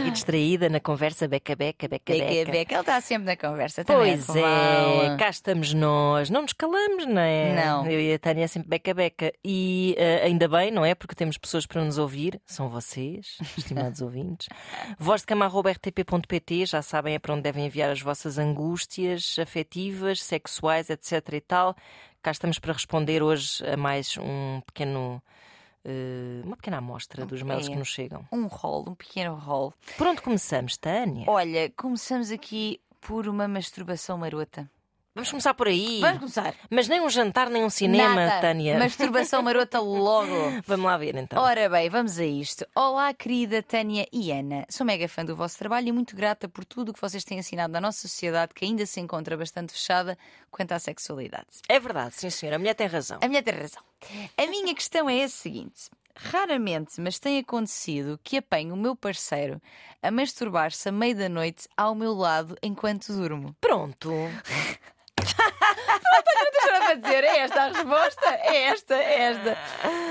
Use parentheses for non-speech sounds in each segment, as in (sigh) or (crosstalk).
aqui distraída na conversa beca, beca, beca, Beca, beca. beca. Ele está sempre na conversa também. Pois com é, ela. cá estamos nós, não nos calamos, não é? Não. Eu e a Tânia é sempre beca-beca. E eh, ainda bem, não é? Porque temos pessoas para nos ouvir, são vocês, (laughs) estimados ouvintes. Vozdecama.rtp.pt, já sabem é para onde devem enviar as vossas angústias afetivas, sexuais, etc e tal. Cá estamos para responder hoje a mais um pequeno. Eh, uma pequena amostra dos mails É. que nos chegam. Um rol, um pequeno rol. Por onde começamos, Tânia? Olha, começamos aqui por uma masturbação marota. Vamos começar por aí. Vamos começar. Mas nem um jantar, nem um cinema, Nada. Tânia. Masturbação marota logo. (laughs) Vamos lá ver então. Ora bem, vamos a isto. Olá, querida Tânia e Ana. Sou mega fã do vosso trabalho e muito grata por tudo o que vocês têm ensinado na nossa sociedade, que ainda se encontra bastante fechada quanto à sexualidade. É verdade, sim senhora, a mulher tem razão. A mulher tem razão. A minha questão é a seguinte: raramente, mas tem acontecido que apanho o meu parceiro a masturbar-se à meia da noite ao meu lado enquanto durmo. Pronto. (laughs) Deixa para dizer, é esta a resposta? É esta, é esta.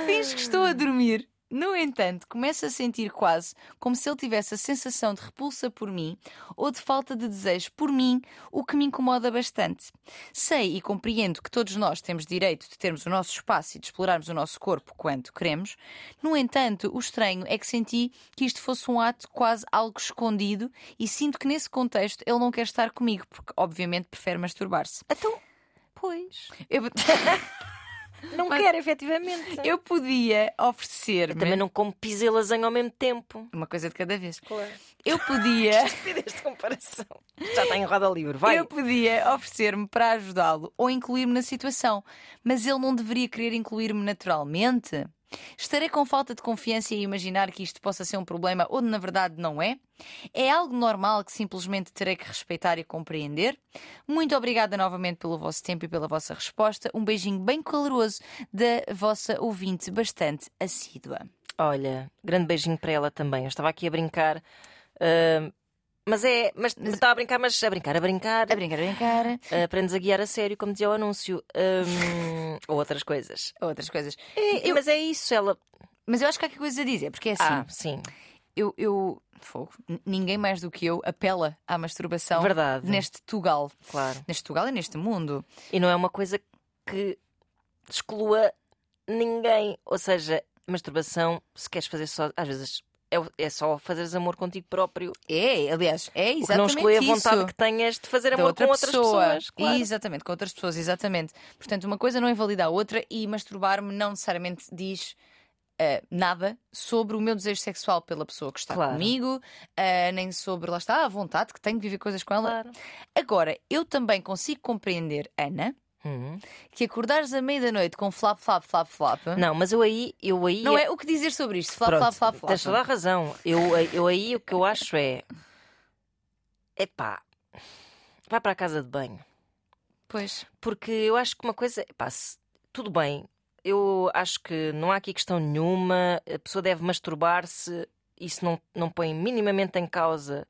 Finge que estou a dormir. No entanto, começo a sentir quase como se ele tivesse a sensação de repulsa por mim ou de falta de desejo por mim, o que me incomoda bastante. Sei e compreendo que todos nós temos direito de termos o nosso espaço e de explorarmos o nosso corpo quando queremos. No entanto, o estranho é que senti que isto fosse um ato quase algo escondido e sinto que nesse contexto ele não quer estar comigo, porque obviamente prefere masturbar-se. Então, pois. Eu... (laughs) Não quero, efetivamente. Eu podia oferecer-me. Também não como pizza e lasanha ao mesmo tempo. Uma coisa de cada vez. Claro. Eu podia. (laughs) De comparação. Já está em roda livre, vai. Eu podia oferecer-me para ajudá-lo ou incluir-me na situação, mas ele não deveria querer incluir-me naturalmente? Estarei com falta de confiança e imaginar que isto possa ser um problema onde na verdade não é? É algo normal que simplesmente terei que respeitar e compreender? Muito obrigada novamente pelo vosso tempo e pela vossa resposta. Um beijinho bem caloroso da vossa ouvinte bastante assídua. Olha, grande beijinho para ela também. Eu estava aqui a brincar. ah, mas é. Mas estava a brincar, mas a brincar, a brincar. A brincar, a brincar. Aprendes a guiar a sério, como dizia o anúncio. Ahm, ou outras coisas. Outras coisas. É, Mas é isso, ela. Mas eu acho que há aqui coisas a dizer, porque é assim. Ah, sim. eu, eu fogo, ninguém mais do que eu apela à masturbação Verdade. neste Tugal. Claro. Neste Tugal e neste mundo. E não é uma coisa que exclua ninguém. Ou seja, masturbação, se queres fazer só. Às vezes é, é só fazeres amor contigo próprio. É, aliás, é que não exatamente exclui a vontade que tenhas de fazer amor outra com outras pessoa. pessoas. Claro. Exatamente, com outras pessoas, exatamente. Portanto, uma coisa não invalida a outra e masturbar-me não necessariamente diz ah, nada sobre o meu desejo sexual pela pessoa que está Claro. comigo, ah, nem sobre, lá está, a vontade que tenho de viver coisas com ela. Claro. Agora, eu também consigo compreender, Ana, Uhum. que acordares à meia-da-noite com flap, flap, flap, flap. Não, mas eu aí. Eu aí Não é o que dizer sobre isto. Flap, Pronto, flap, flap, flap. Tens toda a razão. Eu, eu aí o que eu acho é. Epá, vai para a casa de banho. Pois. Porque eu acho que uma coisa. Epá, se- tudo bem. Eu acho que não há aqui questão nenhuma. A pessoa deve masturbar-se. Isso não, não põe minimamente em causa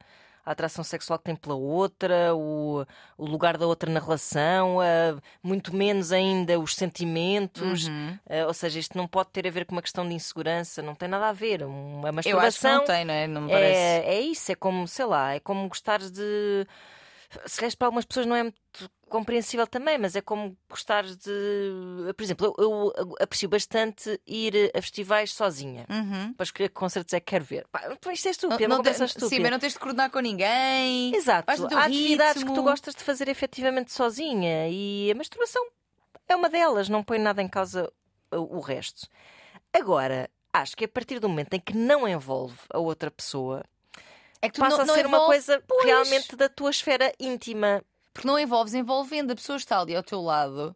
a atração sexual que tem pela outra, o, o lugar da outra na relação, a- muito menos ainda os sentimentos. Uhum. Uh, ou seja, isto não pode ter a ver com uma questão de insegurança, não tem nada a ver. Uma Eu acho que masturbação não tem, não é? Não me parece. é, é isso, é como, sei lá, é como gostares de. Se calhar para algumas pessoas não é muito compreensível também, mas é como gostares de. Por exemplo, eu, eu aprecio bastante ir a festivais sozinha. Uhum. Para escolher que concertos é que quero ver. Pá, isto é estúpido, é Não, não te- estúpida. sim, mas não tens de coordenar com ninguém. Exato. Há atividades que tu gostas de fazer efetivamente sozinha e a masturbação é uma delas, não põe nada em causa o resto. Agora, acho que a partir do momento em que não envolve a outra pessoa, É que passa não, a não ser uma coisa Pois. realmente da tua esfera íntima. Porque não envolves envolvendo. A pessoa está ali ao teu lado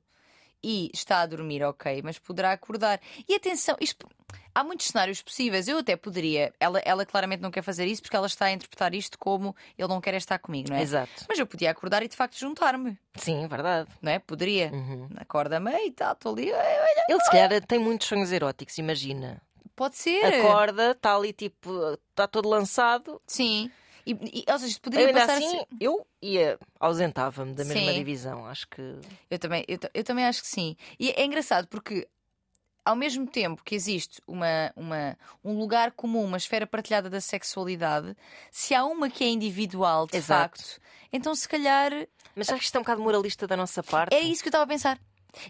e está a dormir, ok, mas poderá acordar. E atenção, isto. Há muitos cenários possíveis. Eu até poderia. Ela, ela claramente não quer fazer isso porque ela está a interpretar isto como ele não quer estar comigo, não é? Exato. Mas eu podia acordar e de facto juntar-me, Sim, verdade. não é? Poderia. Uhum. Acorda-me e tá, estou ali. olha, Ele se calhar tem muitos sonhos eróticos, imagina. Pode ser. Acorda, está ali tipo, está todo lançado. Sim. E, e, ou seja, isto Eu poderia ainda passar assim, a ser- eu ia, ausentava-me da mesma Sim. divisão. Acho que. Eu também, eu, eu também acho que sim. E é engraçado porque ao mesmo tempo que existe uma, uma, um lugar comum, uma esfera partilhada da sexualidade, se há uma que é individual, de Exato. facto, então se calhar Mas acho que isto é um bocado moralista da nossa parte. é isso que eu estava a pensar.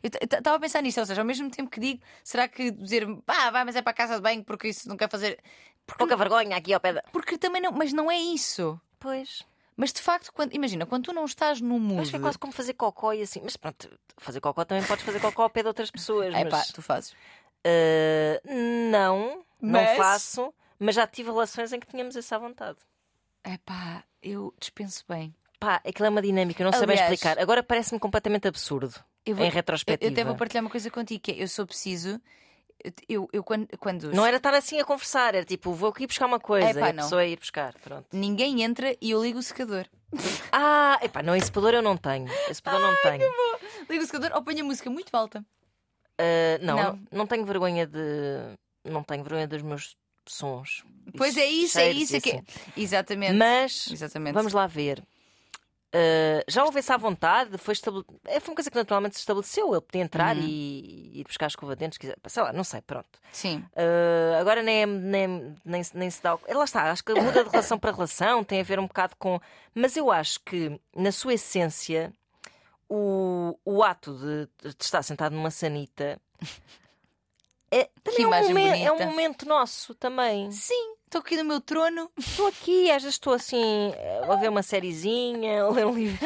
Eu estava a pensar nisto, ou seja, ao mesmo tempo que digo, será que dizer, ah, vai, mas é para a casa de banho porque isso não quer fazer. Pouca vergonha aqui ao pé da. Porque também não, mas não é isso. Pois. Mas de facto, quando, imagina, quando tu não estás no mood. Acho que é quase como fazer cocó e assim. Mas pronto, fazer cocó também podes fazer cocó ao pé de outras pessoas. É pá, mas, tu fazes. eh, não, Mas- não faço, mas já tive relações em que tínhamos essa vontade. É pá, eu dispenso bem. Pá, aquilo é uma dinâmica, eu não sei bem explicar. Agora parece-me completamente absurdo. Eu vou- em Eu, retrospectiva. eu até vou partilhar uma coisa contigo, que é, eu sou preciso. Eu, eu quando, quando Não era estar assim a conversar, era tipo, vou aqui buscar uma coisa Epá, e a não. pessoa ir buscar. Pronto. ninguém entra e eu ligo o secador. (laughs) Ah, epá, não, esse separador eu não tenho. Esse separador não tenho. Ligo o secador ou ponho a música muito alta. Ah, não, Não. não, tenho vergonha de. Não tenho vergonha dos meus sons. Pois é isso, é isso. e É que... assim. Exatamente. Mas Exatamente. vamos lá ver. Ah, já houve essa vontade, foi, estabele... é, foi uma coisa que naturalmente se estabeleceu. Ele podia entrar Uhum. e e ir buscar a escova de dentes, quiser. sei lá, não sei, pronto. Sim. Uh, agora nem, é- nem, nem, se- nem se dá. o- Lá está, acho que muda de relação para relação, tem a ver um bocado com. Mas eu acho que, na sua essência, o, o ato de, de estar sentado numa sanita é, também é, um momen- é um momento nosso também. Sim, estou aqui no meu trono. Estou aqui, às vezes estou assim, a ver uma sériezinha, a ler um livro.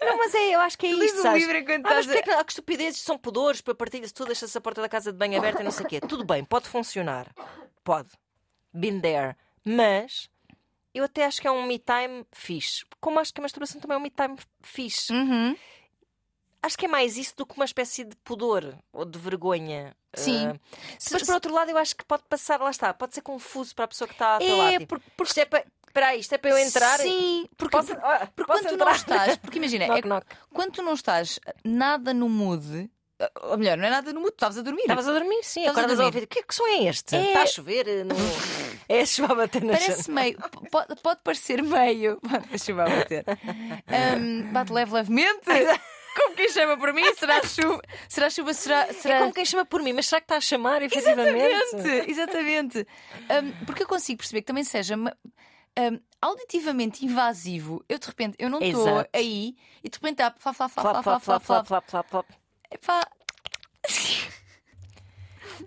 Não, mas é, eu acho que é (laughs) isso. sabes? livro enquanto Ah, mas estás porque é que, ah, que estupidezes, são pudores, para partilha-se tudo, deixa-se a porta da casa de banho aberta e não sei o quê. Tudo bem, pode funcionar. Pode. Been there. Mas eu até acho que é um me time fixe. Como acho que a masturbação também é um me time fixe. Uhum. Acho que é mais isso do que uma espécie de pudor ou de vergonha. Sim. Ah, mas por outro lado, eu acho que pode passar, lá está, pode ser confuso para a pessoa que está a. É, Tipo, por- porque. isto é para. Espera isto é para eu entrar? Sim, porque, Posso- ah, porque posso quando tu não entrar? estás. Porque imagina, (laughs) é, Knock, knock. quando tu não estás nada no mood. Ou melhor, não é nada no mood, estavas a dormir. Estavas a dormir, sim. Estavas a Acordas a dormir. ouvir. Que, que som é este? É- Está a chover? eh, No... (laughs) é a chuva a bater na Parece meio. Pode, pode parecer meio. (laughs) Deixa eu bater. Um, bate leve, levemente. Como quem chama por mim? Será chuva? Será chuva? Será. É será... como quem chama por mim, mas será que está a chamar, efetivamente? Exatamente, exatamente. Um, porque eu consigo perceber que também seja um, auditivamente invasivo. Eu de repente, eu não estou aí e de repente flá, Flap, flap, flap, flá. flap, flap, flap, flap. Epá. (laughs)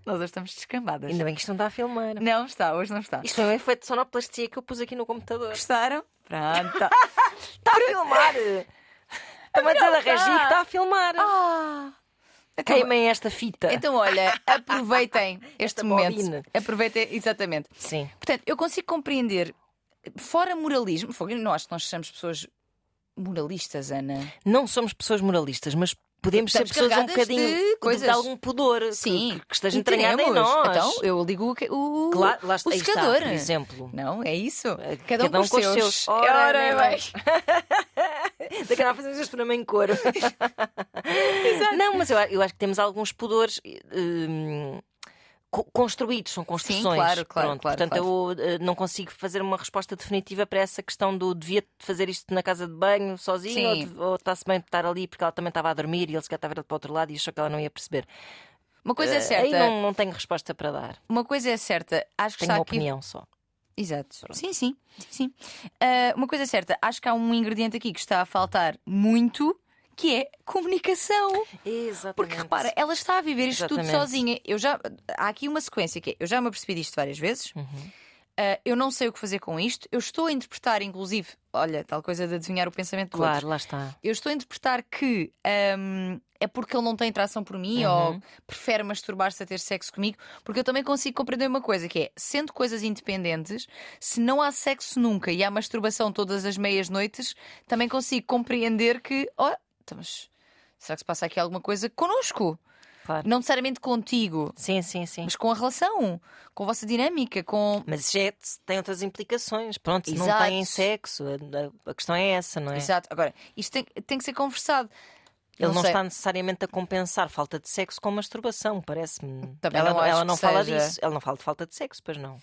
Nós hoje estamos descambadas. Ainda bem que isto não está a filmar. Não está, hoje não está. Isto foi um efeito de sonoplastia que eu pus aqui no computador. Gostaram? Pronto. (laughs) Está a filmar! Estão a dizer da Regi que está a filmar. ah. Queimem (laughs) esta fita. Então, olha, aproveitem (laughs) este momento. bobina. Aproveitem, exatamente. Sim. Portanto, eu consigo compreender, fora moralismo, não acho que nós sejamos pessoas moralistas, Ana. Não somos pessoas moralistas, mas podemos ser pessoas um bocadinho de coisas. de algum pudor Sim, que, que esteja E entranhado em nós. Então, eu ligo o, o, Claro, lá o aí está, secador. por exemplo. Não, é isso. Cada, um com os seus. Ora, nem bem. mais. (laughs) Daqui a fazemos este programa em coro. (laughs) Não, mas eu, eu acho que temos alguns pudores hum, construídos, são construções. claro, claro, Pronto, claro, Portanto, eu eh, não consigo fazer uma resposta definitiva para essa questão do devia fazer isto na casa de banho sozinho ou, Sim. ou está-se bem estar ali porque ela também estava a dormir e ele se calhar estava para o outro lado e achou que ela não ia perceber. Uma coisa é Eh, certa. Aí não, não tenho resposta para dar. Uma coisa é certa. Acho que Tenho uma está aqui. opinião só. Exato. Sim, sim. sim, sim. Ah, uma coisa é certa. Acho que há um ingrediente aqui que está a faltar muito, que é comunicação. Exatamente. Porque repara, ela está a viver isto tudo Exatamente. sozinha. Eu já, há aqui uma sequência que é, eu já me apercebi disto várias vezes. Uhum. Ah, eu não sei o que fazer com isto. Eu estou a interpretar, inclusive, olha, tal coisa de adivinhar o pensamento do outro. Claro, lá está. Eu estou a interpretar que ahm, é porque ele não tem atração por mim Uhum. ou prefere masturbar-se a ter sexo comigo, porque eu também consigo compreender uma coisa que é, sendo coisas independentes, se não há sexo nunca e há masturbação todas as meias noites, também consigo compreender que, ó, então, mas será que se passa aqui alguma coisa connosco? Claro. Não necessariamente contigo, Sim, sim, sim. mas com a relação, com a vossa dinâmica, com. Mas isso é- tem outras implicações. Pronto, se não Exato. têm sexo, a, a questão é essa, não é? Exato. Agora, isto tem, tem que ser conversado. Ele não, sei. está necessariamente a compensar falta de sexo com masturbação, parece-me. Ela não ela não fala seja. disso. Ela não fala de falta de sexo, pois não.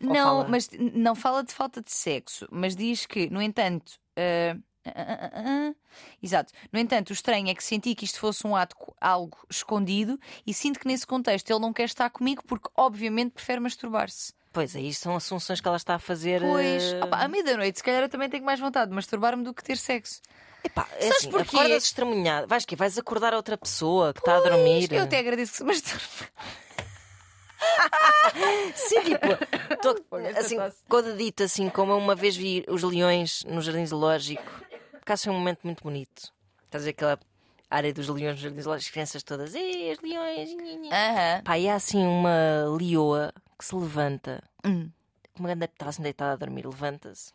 Não, mas não fala de falta de sexo, mas diz que, no entanto, ah, Ah, ah, ah, ah. Exato. No entanto, o estranho é que senti que isto fosse um ato algo escondido e sinto que nesse contexto ele não quer estar comigo porque, obviamente, prefere masturbar-se. Pois aí são assunções que ela está a fazer. Pois, eh, opá, à meia-noite, se calhar eu também tenho mais vontade de masturbar-me do que ter sexo. Epá, é Sabes assim, porquê? acordas estremunhado. Vais que Vais acordar a outra pessoa que está a Pois, dormir. Eu até agradeço que se masturbe. (laughs) Sim, tipo, tô- (laughs) assim, tosse. codadito, assim, como eu uma vez vi os leões no Jardim Zoológico. Porque acho um momento muito bonito. Estás a ver aquela área dos leões no Jardim Zoológico, as crianças todas, ei, os leões, nhi, nhi." Aham. Pá, e há assim uma leoa que se levanta. Hum. Uma grande estava assim deitada a dormir, levanta-se.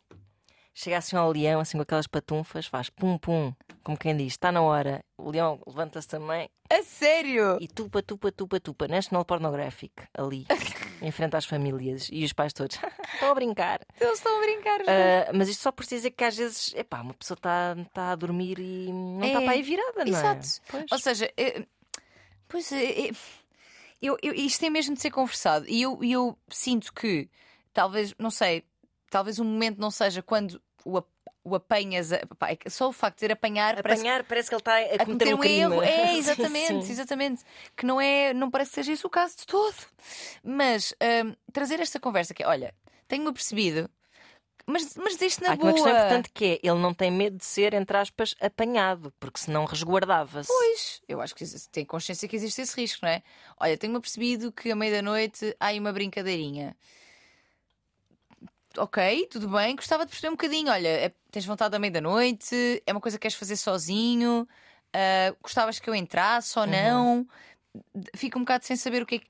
Chega assim ao leão, assim com aquelas patunfas, faz pum pum, como quem diz, está na hora. O leão levanta-se também A sério? e tupa, tupa, tupa, tupa. National Pornographic, ali, (laughs) em frente às famílias e os pais todos. (laughs) Estão a brincar. Eles estão a brincar. Ah, mas isto só por dizer que às vezes, epá, uma pessoa está tá a dormir e não está É, para aí virada, não é? Exato. Ou seja, é- pois é, é- eu, eu- isto tem mesmo de ser conversado. E eu, e eu sinto que talvez, não sei, talvez o momento não seja quando o, o apanhas. A, pá, é só o facto de dizer apanhar parece Apanhar, parece que ele está a, a cometer um um erro. É, (laughs) exatamente, sim. exatamente. Que não é, não parece que seja esse o caso de todo. Mas hum, trazer esta conversa que é, olha, tenho-me percebido, mas, mas deixe na Há boa. uma questão importante que é: ele não tem medo de ser, entre aspas, apanhado, porque senão resguardava-se. Pois, eu acho que tem consciência que existe esse risco, não é? Olha, tenho-me percebido que à meia-da-noite há aí uma brincadeirinha. Ok, tudo bem, gostava de perceber um bocadinho. Olha, é- tens vontade à meia-da-noite, é uma coisa que queres fazer sozinho, ah, gostavas que eu entrasse ou não. Fico um bocado sem saber o que é que.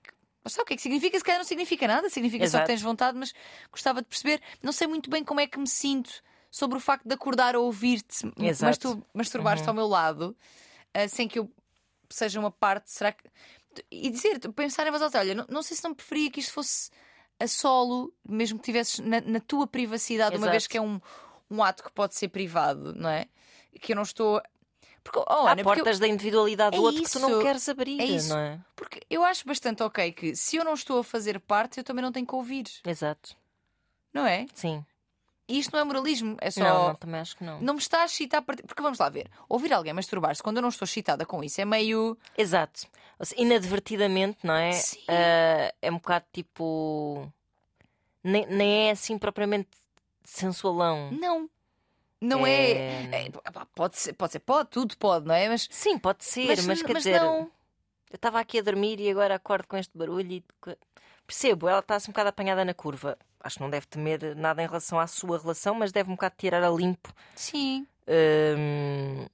Sabe o que é que significa? Se calhar não significa nada, significa só Exato. que tens vontade, mas gostava de perceber. Não sei muito bem como é que me sinto sobre o facto de acordar a ouvir-te m- Exato. mastur- masturbar-te ao meu lado, ah, sem que eu seja uma parte. Será que. E dizer, pensar em voz alta, olha, não, não sei se não preferia que isto fosse a solo, mesmo que tivesses na, na tua privacidade, uma Exato. vez que é um, um ato que pode ser privado, não é? Que eu não estou. Porque, oh, Há Ana, porque eu- portas da individualidade do É outro que tu não isso. queres abrir, É isso. não é? Porque eu acho bastante ok que se eu não estou a fazer parte, eu também não tenho que ouvir, Exato. não é? Sim. E isto não é moralismo, é só. Não, não, também acho que não. Não me está a excitar. a partir- Porque vamos lá ver, ouvir alguém masturbar-se quando eu não estou excitada com isso é meio. Exato. Inadvertidamente, não é? Sim. Ah, é um bocado tipo. Nem, nem é assim propriamente sensualão. Não. Não é. é, pá, pode ser, pode ser, pode, tudo pode, não é? Mas, Sim, pode ser, mas, quer dizer. não. Eu estava aqui a dormir e agora acordo com este barulho e. Percebo, ela está-se um bocado apanhada na curva. Acho que não deve temer nada em relação à sua relação, mas deve um bocado tirar a limpo. Sim. Hum...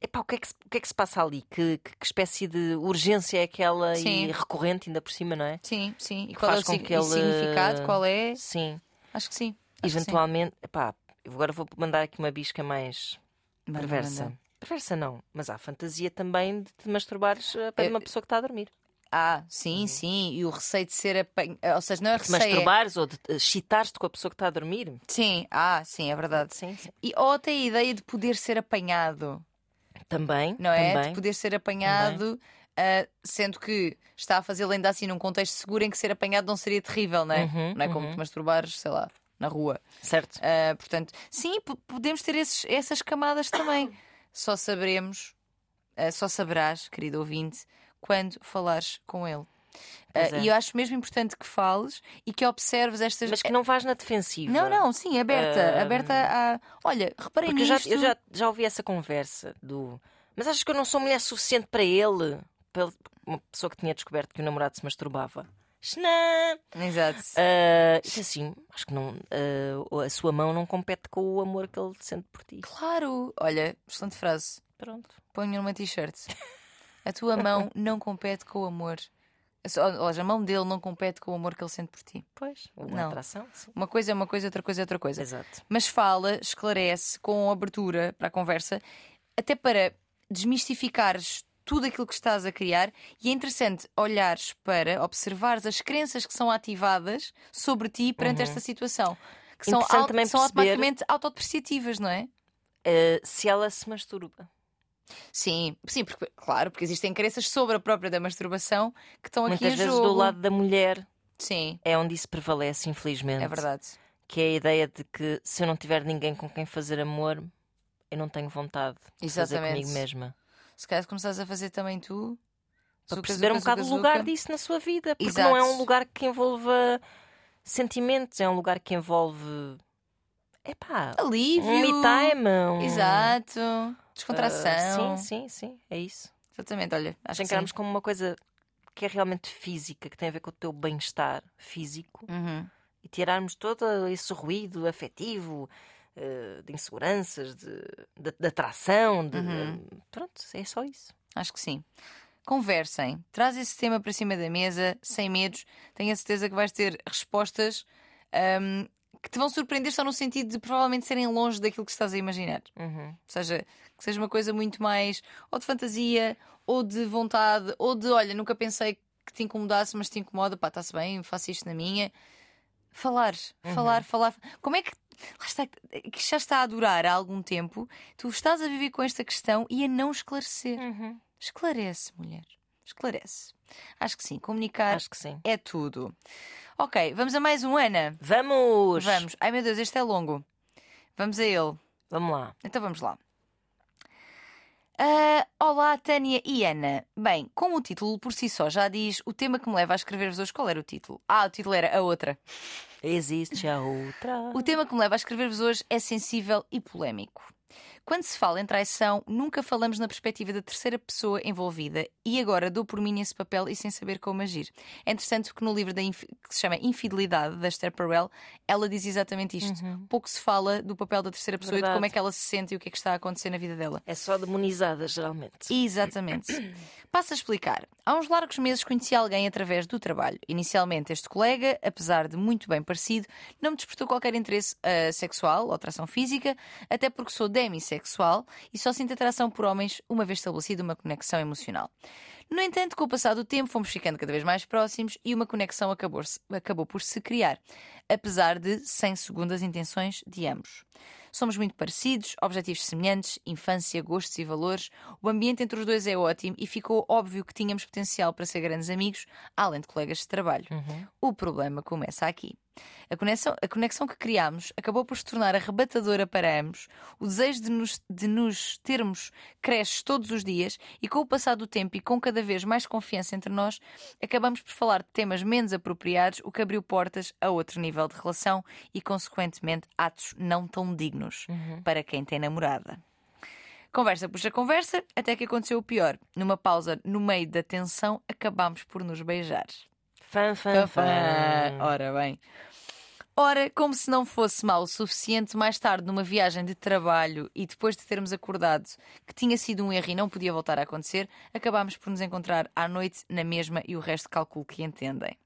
Epá, o, que é que se, o que é que se passa ali? Que, que- que espécie de urgência é aquela Sim. e recorrente, ainda por cima, não é? Sim, sim. E Que qual é o faz com sig- que e ele- significado? Qual é? Sim. Acho que sim. Acho que sim. Eventualmente, epá, agora vou mandar aqui uma bisca mais Manda, perversa. manda. Perversa não, mas há fantasia também de te masturbares a pé de Eu- uma pessoa que está a dormir. Ah, sim, sim. E o receio de ser apanhado. Ou seja, não é receio. é- masturbares ou de te excitares-te com a pessoa que está a dormir. Sim, ah, sim, é verdade. Sim, sim. E, ou até a ideia de poder ser apanhado, Também, não é? também. De poder ser apanhado, ah, sendo que está a fazê-lo ainda assim num contexto seguro em que ser apanhado não seria terrível, não é? Uhum, não é como uhum. te masturbares, sei lá, na rua. Certo. Ah, portanto, sim, po- podemos ter esses- essas camadas também. Só saberemos, ah, só saberás, querido ouvinte, quando falares com ele. Pois é. E eu acho mesmo importante que fales e que observes estas. Mas que não vais na defensiva. Não, não, sim, aberta. Ah, Aberta a. Olha, reparem Porque eu já, nisto. eu já, já ouvi essa conversa do. Mas achas que eu não sou mulher suficiente para ele? Para uma pessoa que tinha descoberto que o namorado se masturbava. Xnã! Exato. Isso assim, acho que não. ah, a sua mão não compete com o amor que ele sente por ti. Claro. Olha, excelente frase. Pronto. Ponho numa t-shirt. (laughs) A tua mão (laughs) não compete com o amor. Ou seja, a mão dele não compete com o amor que ele sente por ti. Pois. Uma Não. atração. Sim. Uma coisa é uma coisa, outra coisa é outra coisa. Exato. Mas fala, esclarece com abertura para a conversa, até para desmistificares tudo aquilo que estás a criar. E é interessante olhares para, observares as crenças que são ativadas sobre ti perante esta situação. Que são, Uhum. Interessante au- também são automaticamente autodepreciativas, não é? Ah, se ela se masturba. Sim, sim, porque, claro, porque existem crenças sobre a própria da masturbação que estão aqui Muitas em vezes jogo. do lado da mulher Sim, é onde isso prevalece, infelizmente. é verdade. que é a ideia de que se eu não tiver ninguém com quem fazer amor, eu não tenho vontade de fazer Exatamente. comigo mesma. Se calhar começares a fazer também tu. Para Zuca, perceber um bocado o lugar disso na sua vida. Porque Exato. não é um lugar que envolva sentimentos, é um lugar que envolve. Epá, Alívio. um me time. Um... Exato. Descontração. sim, sim, sim, é isso. Exatamente, olha. Acho encaramos como uma coisa que é realmente física, que tem a ver com o teu bem-estar físico Uhum. e tirarmos todo esse ruído afetivo eh, de inseguranças, de, de, de atração, de, Uhum. pronto, é só isso. Acho que sim. Conversem. Traz esse tema para cima da mesa, sem medos. Tenho a certeza que vais ter respostas ahm, que te vão surpreender só no sentido de provavelmente serem longe daquilo que estás a imaginar. Uhum. Ou seja, que seja uma coisa muito mais ou de fantasia, ou de vontade, ou de olha, nunca pensei que te incomodasse, mas te incomoda, pá, está-se bem, faço isto na minha. Falar, falar, falar. Como é que. Está, que já está a durar há algum tempo, tu estás a viver com esta questão e a não esclarecer. Uhum. Esclarece, mulher. Esclarece. Acho que sim, comunicar Acho que sim. é tudo. Ok, vamos a mais um, Ana. Vamos! Vamos. Ai meu Deus, este é longo. Vamos a ele. Vamos lá. Então vamos lá. Ah, olá, Tânia e Ana. Bem, como o título por si só já diz, o tema que me leva a escrever-vos hoje, qual era o título? Ah, o título era A Outra. Existe a outra. O tema que me leva a escrever-vos hoje é sensível e polémico. Quando se fala em traição, nunca falamos na perspectiva da terceira pessoa envolvida e agora dou por mim nesse papel e sem saber como agir. É interessante que no livro que se chama Infidelidade, da Esther Perel, ela diz exatamente isto. Pouco se fala do papel da terceira pessoa e de Verdade. como é que ela se sente e o que é que está a acontecer na vida dela. É só demonizada, geralmente. Exatamente. (clears throat) Passo a explicar. Há uns largos meses conheci alguém através do trabalho. Inicialmente, este colega, apesar de muito bem parecido, não me despertou qualquer interesse ah, sexual ou atração física, até porque sou demissexual e só sinto atração por homens uma vez estabelecida uma conexão emocional. No entanto, com o passar do tempo, fomos ficando cada vez mais próximos e uma conexão acabou, acabou por se criar, apesar de sem segundas intenções de ambos. Somos muito parecidos, objetivos semelhantes, infância, gostos e valores. O ambiente entre os dois é ótimo e ficou óbvio que tínhamos potencial para ser grandes amigos, além de colegas de trabalho. O problema começa aqui. A conexão, a conexão que criámos acabou por se tornar arrebatadora para ambos. O desejo de nos, de nos termos cresce todos os dias e, com o passar do tempo e com cada vez mais confiança entre nós, acabamos por falar de temas menos apropriados, o que abriu portas a outro nível de relação e, consequentemente, atos não tão dignos para quem tem namorada. Conversa puxa conversa, até que aconteceu o pior. Numa pausa no meio da tensão, acabámos por nos beijar. Fã, fã, fã. Ora bem. Ora, como se não fosse mal o suficiente, mais tarde, numa viagem de trabalho e depois de termos acordado que tinha sido um erro e não podia voltar a acontecer, acabámos por nos encontrar à noite na mesma e o resto calculo que entendem.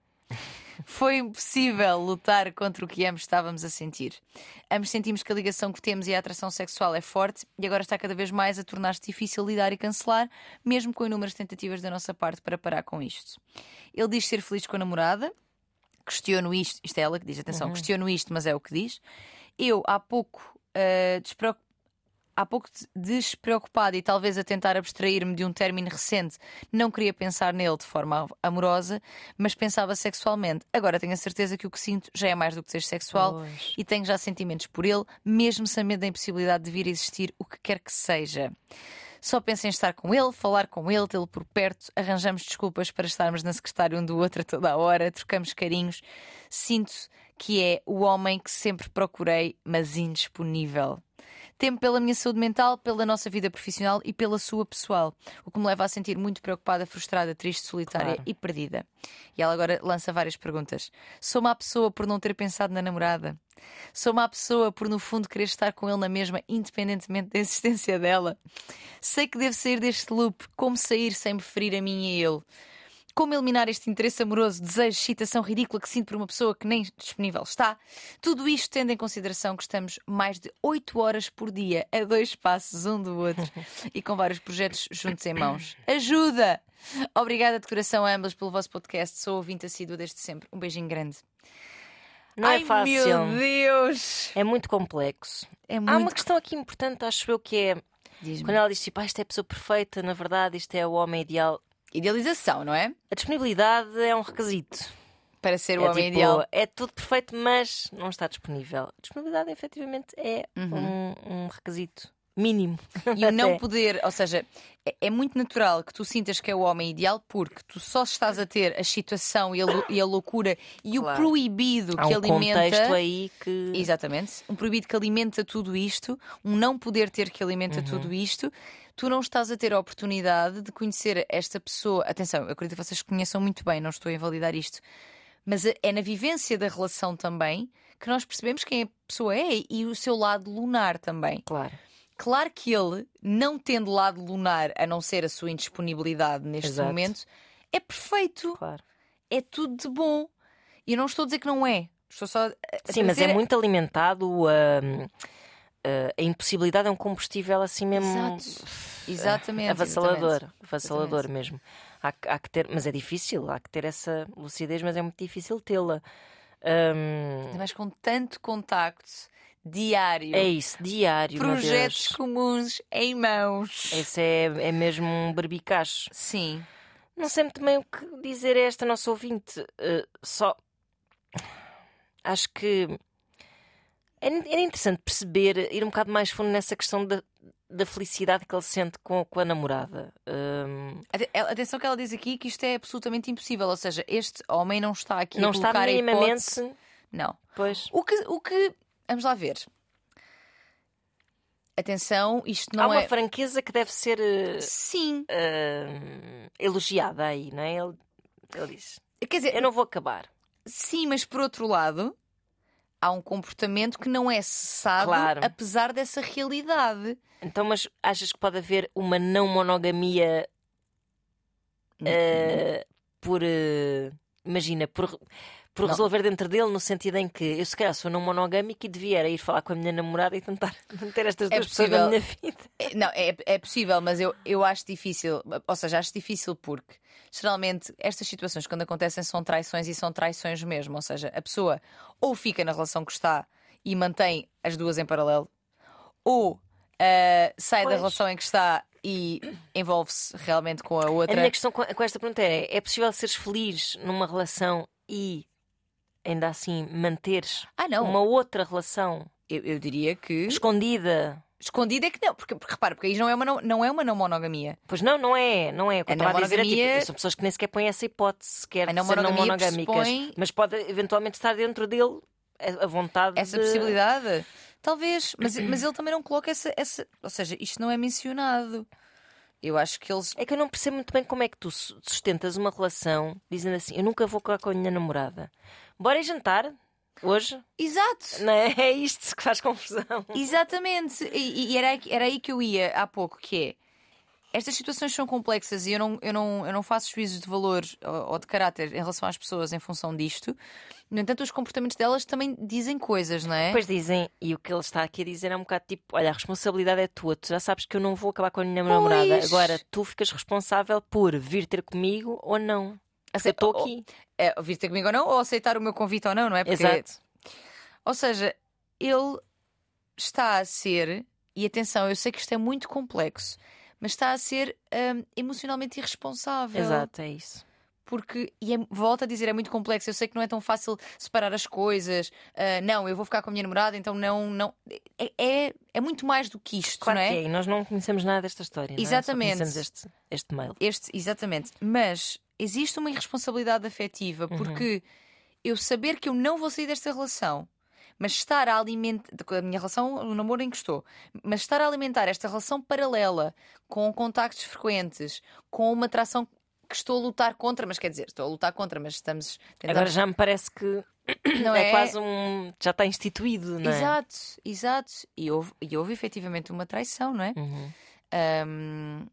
Foi impossível lutar contra o que ambos estávamos a sentir. Ambos sentimos que a ligação que temos e a atração sexual é forte e agora está cada vez mais a tornar-se difícil lidar e cancelar, mesmo com inúmeras tentativas da nossa parte para parar com isto. Ele diz ser feliz com a namorada, questiono isto, isto é ela que diz, atenção, questiono isto, mas é o que diz. Eu, há pouco, despre- há pouco des- despreocupada e talvez a tentar abstrair-me de um término recente, não queria pensar nele de forma amorosa, mas pensava sexualmente. Agora tenho a certeza que o que sinto já é mais do que seja sexual Pois. e tenho já sentimentos por ele, mesmo sem medo da impossibilidade de vir a existir o que quer que seja. Só penso em estar com ele, falar com ele, tê-lo por perto, arranjamos desculpas para estarmos na secretária um do outro a toda a hora, trocamos carinhos. Sinto que é o homem que sempre procurei, mas indisponível. Temo pela minha saúde mental, pela nossa vida profissional e pela sua pessoal, o que me leva a sentir muito preocupada, frustrada, triste, solitária Claro. e perdida. E ela agora lança várias perguntas. Sou má pessoa por não ter pensado na namorada? Sou má pessoa por, no fundo, querer estar com ele na mesma, independentemente da existência dela? Sei que devo sair deste loop. Como sair sem me ferir a mim e a ele? Como eliminar este interesse amoroso, desejo, excitação ridícula que sinto por uma pessoa que nem disponível está? Tudo isto tendo em consideração que estamos mais de 8 horas por dia a dois passos um do outro e com vários projetos juntos em mãos. Ajuda! Obrigada de coração a ambas pelo vosso podcast. Sou ouvinte assídua desde sempre. Um beijinho grande. Não Ai, é fácil. Meu Deus! É muito complexo. É Há uma muito. questão aqui importante, acho eu, que é quando ela diz tipo, ah, isto é a pessoa perfeita, na verdade, isto é o homem ideal. Idealização, não é? A disponibilidade é um requisito. Para ser o é homem tipo, ideal. é tudo perfeito, mas não está disponível. Disponibilidade, efetivamente, é Uhum. um, um requisito mínimo. (laughs) E o não poder, ou seja, é, é muito natural que tu sintas que é o homem ideal porque tu só estás a ter a excitação e a, e a loucura e Claro. o proibido Há que um alimenta. contexto aí que. Exatamente. Um proibido que alimenta tudo isto, um não poder ter que alimenta Uhum. tudo isto. Tu não estás a ter a oportunidade de conhecer esta pessoa. Atenção, eu acredito que vocês conheçam muito bem, não estou a invalidar isto. Mas é na vivência da relação também que nós percebemos quem a pessoa é e o seu lado lunar também. Claro. Claro que ele, não tendo lado lunar, a não ser a sua indisponibilidade neste Exato. momento, é perfeito. claro. É tudo de bom. E eu não estou a dizer que não é. Estou só a a Sim, mas é muito alimentado. hum, uh, a impossibilidade é um combustível assim mesmo. Exato. Exatamente. avassalador, exatamente. avassalador Exatamente. mesmo. Há, que- há que ter, mas é difícil, há que ter essa lucidez, mas é muito difícil tê-la. Ainda mais com tanto contacto diário, é isso, diário. projetos comuns em mãos. Esse é, é mesmo um barbicacho. Sim. Não sei muito bem o que dizer a esta nossa ouvinte. Uh, só acho que era era interessante perceber, ir um bocado mais fundo nessa questão da, da felicidade que ele sente com, com a namorada. Um, Atenção que ela diz aqui que isto é absolutamente impossível. Ou seja, este homem não está aqui não a está colocar a minimamente. hipótese. Não. Pois. O que, o que. Vamos lá ver. Atenção, isto Há não uma é. franqueza que deve ser uh, Sim. uh, elogiada aí, não é? Ele, ele diz: Quer dizer, Eu não vou acabar. sim, mas por outro lado, há um comportamento que não é cessado, Claro. apesar dessa realidade. Então, mas achas que pode haver uma não monogamia uh, por. uh, imagina, por, por Não. resolver dentro dele, no sentido em que eu, se calhar, sou não monogâmico e devia ir falar com a minha namorada e tentar (laughs) manter estas É duas pessoas na possível. minha vida. É, Não, é, é possível, mas eu, eu acho difícil. Ou seja, acho difícil porque geralmente estas situações, quando acontecem, são traições e são traições mesmo. Ou seja, a pessoa ou fica na relação que está e mantém as duas em paralelo, ou ah, sai da Pois. relação em que está e envolve-se realmente com a A outra. minha questão com, com esta pergunta é: é possível seres feliz numa relação e ainda assim manteres Ah, não. uma outra relação Eu, eu diria que escondida? escondida é que não, porque, porque repara, porque aí não é uma não, não é uma não monogamia. Pois não, não é, não é. O que A eu estava a dizer é tipo, são pessoas que nem sequer põem essa hipótese sequer de ser não monogâmicas. pressupõe- Mas pode eventualmente estar dentro dele a vontade Essa de... possibilidade? Talvez, mas, mas ele também não coloca essa, essa. Ou seja, isto não é mencionado. Eu acho que eles. É que eu não percebo muito bem como é que tu su- sustentas uma relação dizendo assim: eu nunca vou ficar com a minha namorada. Bora ir jantar hoje? Exato! Não é? É isto que faz confusão. Exatamente! E, e era, aí, que- era aí que eu ia há pouco, que é. Estas situações são complexas e eu não, eu não, eu não faço juízos de valor ou, ou de caráter em relação às pessoas em função disto. No entanto, os comportamentos delas também dizem coisas, não é? Depois dizem, e o que ele está aqui a dizer é um bocado tipo: olha, a responsabilidade é tua, tu já sabes que eu não vou acabar com a minha namorada. Pois. Agora tu ficas responsável por vir ter comigo ou não. Ace- Eu estou ou- aqui. É, vir ter comigo ou não, ou aceitar o meu convite ou não, não é? Porque Exato. Ou seja, ele está a ser, e atenção, eu sei que isto é muito complexo, mas está a ser hum, emocionalmente irresponsável. Exato, é isso. Porque, e é, volto a dizer, é muito complexo. Eu sei que não é tão fácil separar as coisas. ah, não, eu vou ficar com a minha namorada, então não. não é, é, é muito mais do que isto, Claro não é? que é, e nós não conhecemos nada desta história. não é? Só Exatamente. conhecemos este, este mail. Este, exatamente. Mas existe uma irresponsabilidade afetiva Uhum. porque eu saber que eu não vou sair desta relação, mas estar a alimentar a minha relação, o namoro em que estou, mas estar a alimentar esta relação paralela com contactos frequentes, com uma atração que estou a lutar contra, mas quer dizer, estou a lutar contra, mas estamos Agora tentamos, já me parece que não é, é, quase um. Já está instituído, não é? Exato, exato. E houve, e houve efetivamente uma traição, não é? Uhum. Um,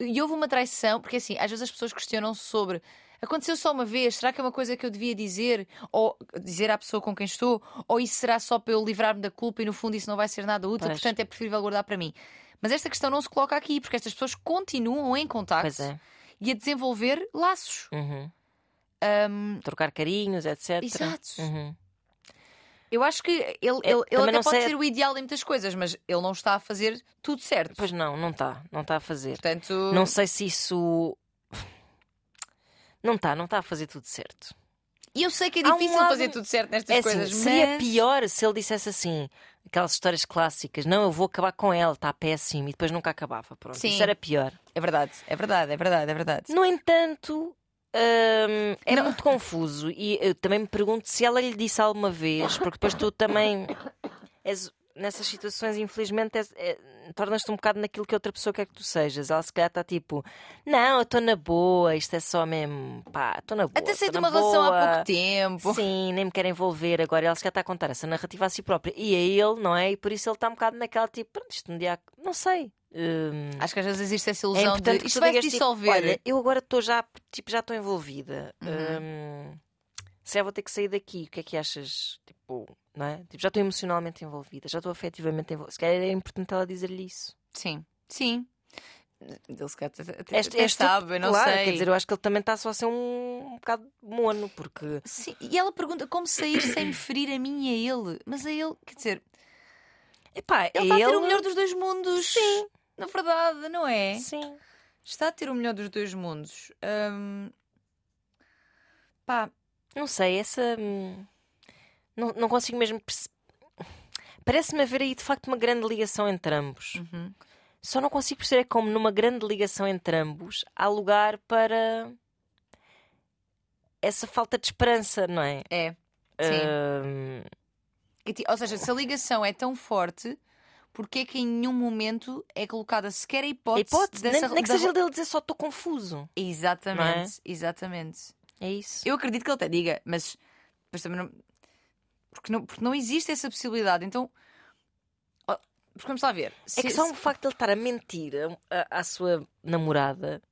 E houve uma traição, porque assim, às vezes as pessoas questionam sobre aconteceu só uma vez, será que é uma coisa que eu devia dizer? Ou dizer à pessoa com quem estou? Ou isso será só para eu livrar-me da culpa e no fundo isso não vai ser nada útil, Pois. portanto é preferível guardar para mim. Mas esta questão não se coloca aqui, porque estas pessoas continuam em contacto Pois é. e a desenvolver laços. Uhum. Um, Trocar carinhos, etc. Exato. Uhum. Eu acho que ele, ele, ele também até pode sei- ser o ideal em muitas coisas, mas ele não está a fazer tudo certo. Pois não, não está. Não está a fazer. Portanto, Não sei se isso. Não está, não está a fazer tudo certo. E eu sei que é Há um difícil lado- fazer tudo certo nestas É assim, coisas, seria mas... pior se ele dissesse assim, aquelas histórias clássicas, não, eu vou acabar com ela, está péssimo, e depois nunca acabava. Pronto, Sim. isso era pior. É verdade, é verdade, é verdade, é verdade. No entanto, hum, é Não. muito confuso e eu também me pergunto se ela lhe disse alguma vez, porque depois tu também és, nessas situações, infelizmente, és- é- tornas-te um bocado naquilo que outra pessoa quer que tu sejas. Ela se calhar está tipo, não, eu estou na boa, isto é só mesmo, pá, estou na boa. Até sei de uma relação há boa." pouco tempo. Sim, nem me quer envolver agora. Ela se calhar está a contar essa narrativa a si própria e a ele, não é? E por isso ele está um bocado naquela tipo, pronto, isto um dia. Não sei. Hum, Acho que às vezes existe essa é ilusão importante de que isto vai tipo, dissolver. Olha, eu agora estou já, tipo, já estou envolvida. Uhum. Hum, se eu vou ter que sair daqui, o que é que achas? Tipo, não é? Tipo, já estou emocionalmente envolvida, já estou afetivamente envolvida. Se calhar é importante ela dizer-lhe isso. Sim, sim. Ele se calhar até, Este, este sabe, eu não claro, sei. quer dizer, eu acho que ele também está só a ser um, um bocado mono, porque. Sim, E ela pergunta como sair sem me ferir a mim e a ele. Mas a ele, quer dizer, Epá, ele está a ter o melhor dos dois mundos. Sim. Na verdade, não é? Sim. Está a ter o melhor dos dois mundos. Hum, Pá, Não sei, essa. hum, Não, não consigo mesmo perce- Parece-me haver aí de facto uma grande ligação entre ambos. uhum. Só não consigo perceber como numa grande ligação entre ambos há lugar para essa falta de esperança, não é? é. Sim. Hum, Ou seja, se a ligação é tão forte, porque é que em nenhum momento é colocada sequer a a hipótese, hipótese, dessa nem, nem que da- seja dele dizer só estou confuso. Exatamente, exatamente. É isso. Eu acredito que ele até diga, mas, mas também não porque, não. porque não existe essa possibilidade. Então, porque vamos lá ver. É Se- que só se- o facto de ele estar a mentir à sua namorada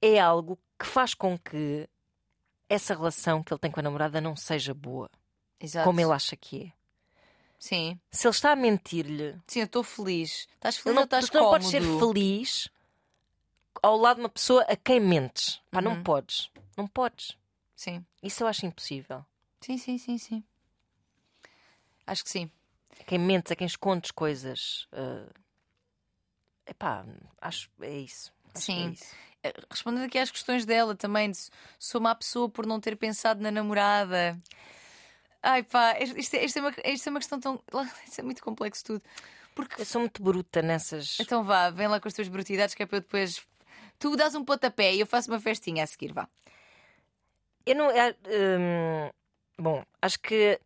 é algo que faz com que essa relação que ele tem com a namorada não seja boa, Exato. como ele acha que é. Sim, Se ele está a mentir-lhe, sim, eu estou feliz. Estás feliz não, ou estás tu não podes ser feliz ao lado de uma pessoa a quem mentes. Pá, não Uhum. podes. Não podes. Sim, Isso eu acho impossível. sim, sim, sim, sim. Acho que sim. A quem mentes, a quem escondes coisas. É epá, acho é isso. Acho é Sim. isso. Eh, Respondendo aqui às questões dela também, de sou má pessoa por não ter pensado na namorada. Ai pá, isto é, isto é, uma, isto é uma questão tão. (laughs) Isto é muito complexo tudo. Porque Eu sou muito bruta nessas. Então vá, vem lá com as tuas brutidades que é para eu depois. Tu dás um pontapé e eu faço uma festinha a seguir, vá. Eu não. é, hum, bom, acho que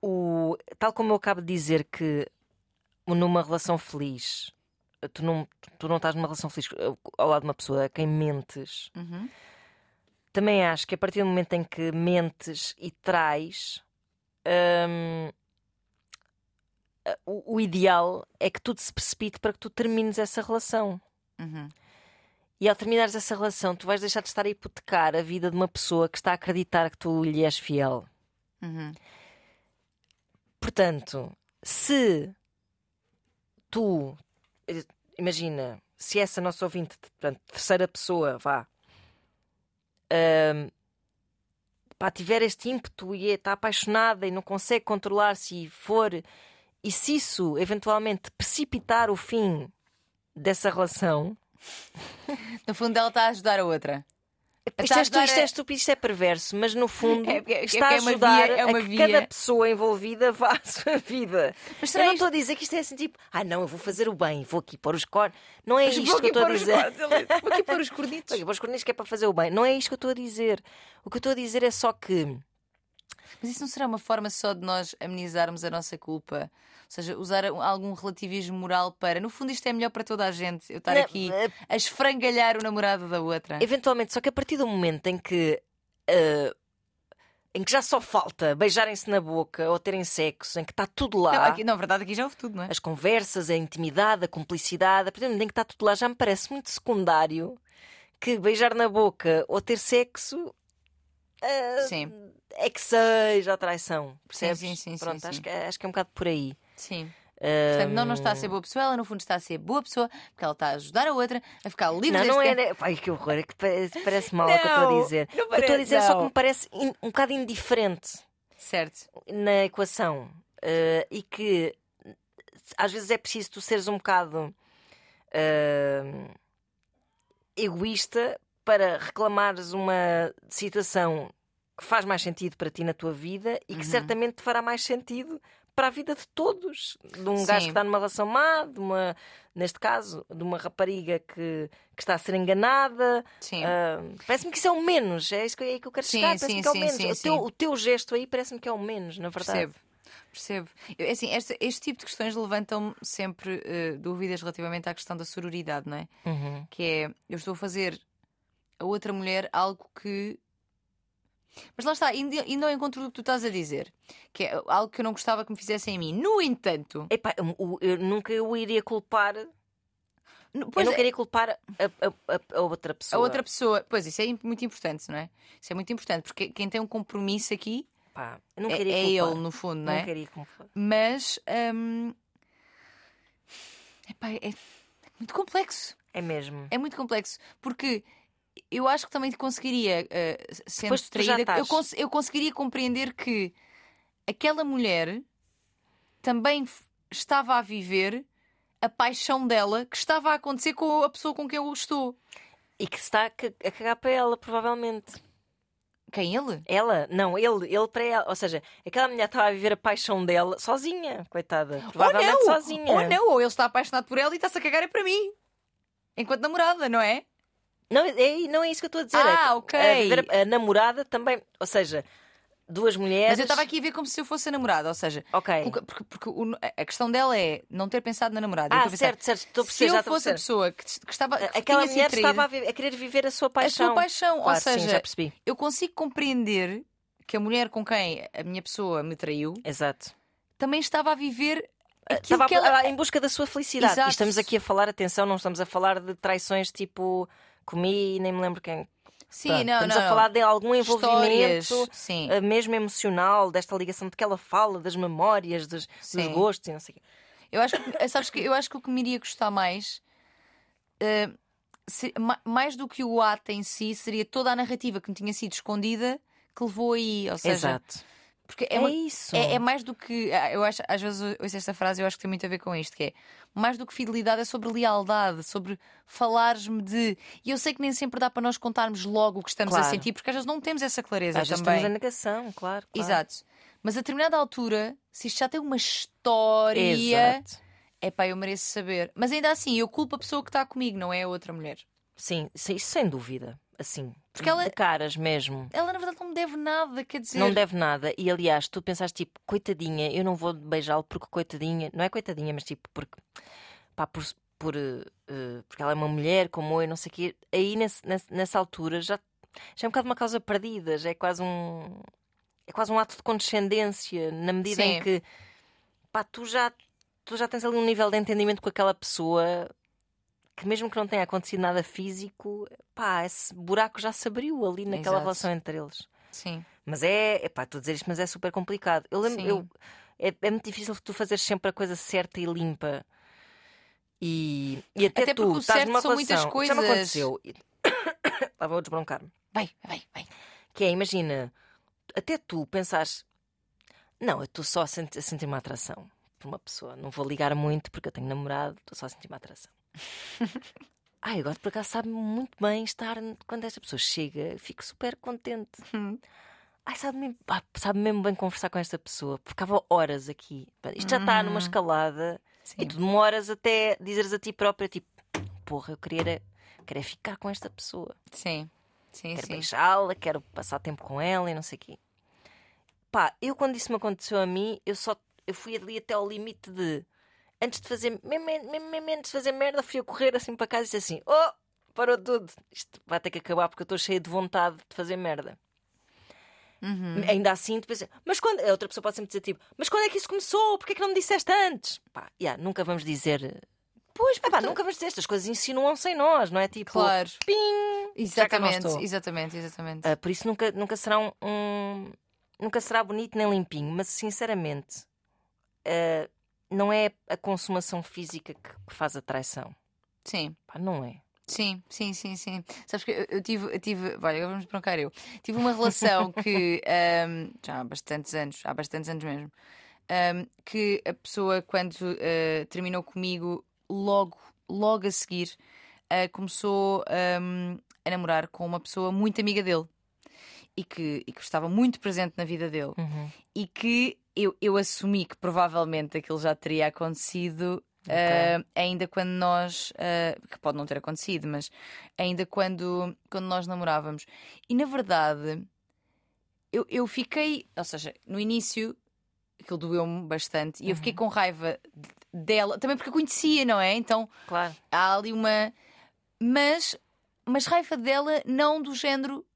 o, tal como eu acabo de dizer que numa relação feliz tu não, tu não estás numa relação feliz eh, ao lado de uma pessoa a quem mentes, Uhum. Também acho que a partir do momento em que mentes e traz, hum, o, o ideal é que tudo se precipite para que tu termines essa relação. Uhum. E ao terminares essa relação, tu vais deixar de estar a hipotecar a vida de uma pessoa que está a acreditar que tu lhe és fiel. Uhum. Portanto, se tu, eh, imagina, se essa nossa ouvinte, portanto, terceira pessoa, vá, ahm, pá, tiver este ímpeto e está apaixonada e não consegue controlar-se for, e se isso eventualmente precipitar o fim dessa relação, No fundo, ela está a ajudar a outra. Isto Está é, estu- ajudar isto a- é estúpido, isto é perverso, mas no fundo É- é- é está que a é ajudar via- é a que via. cada pessoa envolvida (laughs) vá à sua vida. Mas Eu será não isto- estou a dizer que isto é assim tipo, ah não, eu vou fazer o bem, vou aqui pôr os cornos. Não é Mas isto que eu estou a dizer. (laughs) Vou aqui pôr os cornitos. Vou aqui pôr os corninhos que é para fazer o bem. Não é isto que eu estou a dizer. O que eu estou a dizer é só que Mas isso não será uma forma só de nós amenizarmos a nossa culpa? Ou seja, usar algum relativismo moral para. No fundo, isto é melhor para toda a gente. Eu estar Não, aqui eh, a esfrangalhar o namorado da outra. eventualmente, só que a partir do momento em que ah, em que já só falta beijarem-se na boca ou terem sexo, em que está tudo lá. Não, aqui, na verdade, aqui já houve tudo, não é? as conversas, a intimidade, a cumplicidade, a partir do momento em que está tudo lá, já me parece muito secundário que beijar na boca ou ter sexo Sim. é que seja a traição. Percebes? sim, sim, sim, Pronto. Acho, que, é- acho que é um bocado por aí. Sim. Portanto, não, não está a ser boa pessoa, ela no fundo está a ser boa pessoa porque ela está a ajudar a outra a ficar livre Não, não é. Ai, que horror, é que parece, parece mal o que eu estou a Não, dizer. não o que eu estou a parece, dizer é só que não. me parece in- um bocado indiferente Certo. na equação Ah, e que às vezes é preciso tu seres um bocado ah, egoísta para reclamares uma situação que faz mais sentido para ti na tua vida e que Uhum. certamente te fará mais sentido para a vida de todos. De um Sim. gajo que está numa relação má, de uma, neste caso, de uma rapariga que, que está a ser enganada. Ah, parece-me que isso é o menos, é isso que, é que eu quero Sim, chegar. Parece-me sim, que é o menos. sim, o, teu, o teu gesto aí parece-me que é o menos, na verdade. Percebo. Percebo. Eu, assim, este, este tipo de questões levantam sempre eh, dúvidas relativamente à questão da sororidade, não é? Uhum. Que é, eu estou a fazer a outra mulher algo que. Mas lá está, indo, indo ao encontro do que tu estás a dizer, que é algo que eu não gostava que me fizessem a mim. No entanto, Epá, eu, eu- nunca eu iria culpar. n- eu pois não é, queria culpar a, a- a- a outra a pessoa. outra pessoa. Pois isso é muito importante, não é? Isso é muito importante, porque quem tem um compromisso aqui Pá, não é, queria é culpar. ele, no fundo, não Não é? queria culpar. Mas. hum, epá, é- é muito complexo. É mesmo. É muito complexo, porque eu acho que também conseguiria, eh, sendo traída, eu, cons- eu conseguiria compreender que aquela mulher também estava a viver a paixão dela que estava a acontecer com a pessoa com quem eu estou. E que está a ca- a cagar para ela, provavelmente. Quem ele? Ela, não, ele, ele para ela. Ou seja, aquela mulher estava a viver a paixão dela sozinha, coitada. Provavelmente ou não, sozinha. Ou não, ou ele está apaixonado por ela e está-se a cagar é para mim. Enquanto namorada, não é? Não, é, não é isso que eu estou a dizer. Ah, é que ok. A, viver a, a namorada também. Ou seja, duas mulheres. Mas eu estava aqui a ver como se eu fosse a namorada, ou seja, Ok. porque, porque- porque o- a questão dela é não ter pensado na namorada. Eu Ah, estou a pensar, certo, certo. Estou a se eu a fosse a pessoa que, que estava que Aquela mulher traída, estava a, vi- a querer viver a sua a paixão. sua paixão, Claro, ou seja, sim, eu consigo compreender que a mulher com quem a minha pessoa me traiu Exato. também estava a viver aquilo Estava a- ela... a- em busca da sua felicidade. Exato. E estamos aqui a falar, atenção, não estamos a falar de traições tipo comi e nem me lembro quem. Sim, Pronto, não, estamos não, a falar de algum envolvimento sim. eh, mesmo emocional, desta ligação de que ela fala, das memórias, dos, dos gostos e não sei o quê. Eu acho que, sabes que eu acho que o que me iria gostar mais eh, se- ma- mais do que o ato em si seria toda a narrativa que me tinha sido escondida que levou aí, ou seja, Exato. Porque é, É, uma- isso. É, é mais do que. ah, Eu acho, às vezes ouço esta frase eu acho que tem muito a ver com isto, que é mais do que fidelidade, é sobre lealdade, sobre falares-me de. E eu sei que nem sempre dá para nós contarmos logo o que estamos a Claro. sentir, porque às vezes não temos essa clareza Às vezes também. estamos em negação, claro. claro. Exato. Mas a determinada altura, se isto já tem uma história, Exato. é pá, eu mereço saber. Mas ainda assim, eu culpo a pessoa que está comigo, não é a outra mulher. Sim, sem dúvida. Assim, Porque ela- de caras mesmo. Ela na verdade não me deve nada, quer dizer. Não deve nada. E aliás, tu pensaste tipo, coitadinha, eu não vou beijá-lo porque coitadinha, não é coitadinha, mas tipo, porque pá, por, por, eh, porque ela é uma mulher como eu, não sei o quê. Aí nesse- nessa altura já, já é um bocado uma causa perdida, já é quase um é quase um ato de condescendência, na medida Sim. em que pá, tu já, tu já tens ali um nível de entendimento com aquela pessoa que mesmo que não tenha acontecido nada físico, pá, esse buraco já se abriu ali naquela Exato. relação entre eles. Sim. Mas é, epá, estou a dizer isto, mas é super complicado. Eu lembro, Sim. eu, é, é muito difícil tu fazeres sempre a coisa certa e limpa. E, e até, Até tu estás certo numa são muitas relação. Isto Já me coisas. aconteceu. (coughs) Lá vou desbroncar-me. Vai, vai, vai. Que é, imagina, até tu pensares, não, eu estou só a, a sentir uma atração por uma pessoa. Não vou ligar muito porque eu tenho namorado, estou só a sentir uma atração. (laughs) Ai, agora por acaso sabe muito bem estar quando esta pessoa chega, fico super contente. Hum. Ai, sabe mesmo, pá, sabe mesmo bem conversar com esta pessoa. Ficava horas aqui. Isto já está numa escalada Sim. e tu demoras até dizeres a ti própria, tipo, porra, eu queria, queria ficar com esta pessoa. Sim. Sim, Quero sim. beijá-la, quero passar tempo com ela e não sei o quê. Pá, eu quando isso me aconteceu a mim, eu só eu fui ali até ao limite de antes de fazer, mesmo, mesmo, mesmo antes de fazer merda, fui a correr assim para casa e disse assim: Oh, parou tudo, isto vai ter que acabar porque eu estou cheia de vontade de fazer merda. Uhum. Ainda assim, depois, mas quando. A outra pessoa pode sempre dizer tipo, mas quando é que isso começou? Porquê é que não me disseste antes? Pá, yeah, nunca vamos dizer. Pois, Pá, nunca vamos dizer estas coisas insinuam-se em nós, não é? Tipo, Claro. pim! Exatamente, exatamente, exatamente. Ah, por isso nunca, nunca será um, um- Nunca será bonito nem limpinho, mas sinceramente ah, não é a consumação física que, faz a traição. Sim. Pá, não é. Sim, sim, sim, sim. Sabes que eu, eu tive, eu tive, olha, agora vamos broncar eu. Tive uma relação (laughs) que ahm, já há bastantes anos, há bastantes anos mesmo, ahm, que a pessoa quando ah, terminou comigo, logo, logo a seguir, ah, começou ahm, a namorar com uma pessoa muito amiga dele. e que, e que estava muito presente na vida dele Uhum. e que eu, eu assumi que provavelmente aquilo já teria acontecido. Ok. ah, ainda quando nós, ah, que pode não ter acontecido, mas ainda quando, quando nós namorávamos. E na verdade, eu, eu fiquei, ou seja, no início aquilo doeu-me bastante e eu fiquei com raiva dela, também porque a conhecia, não é? Então Claro. há ali uma. Mas, mas raiva dela, não do género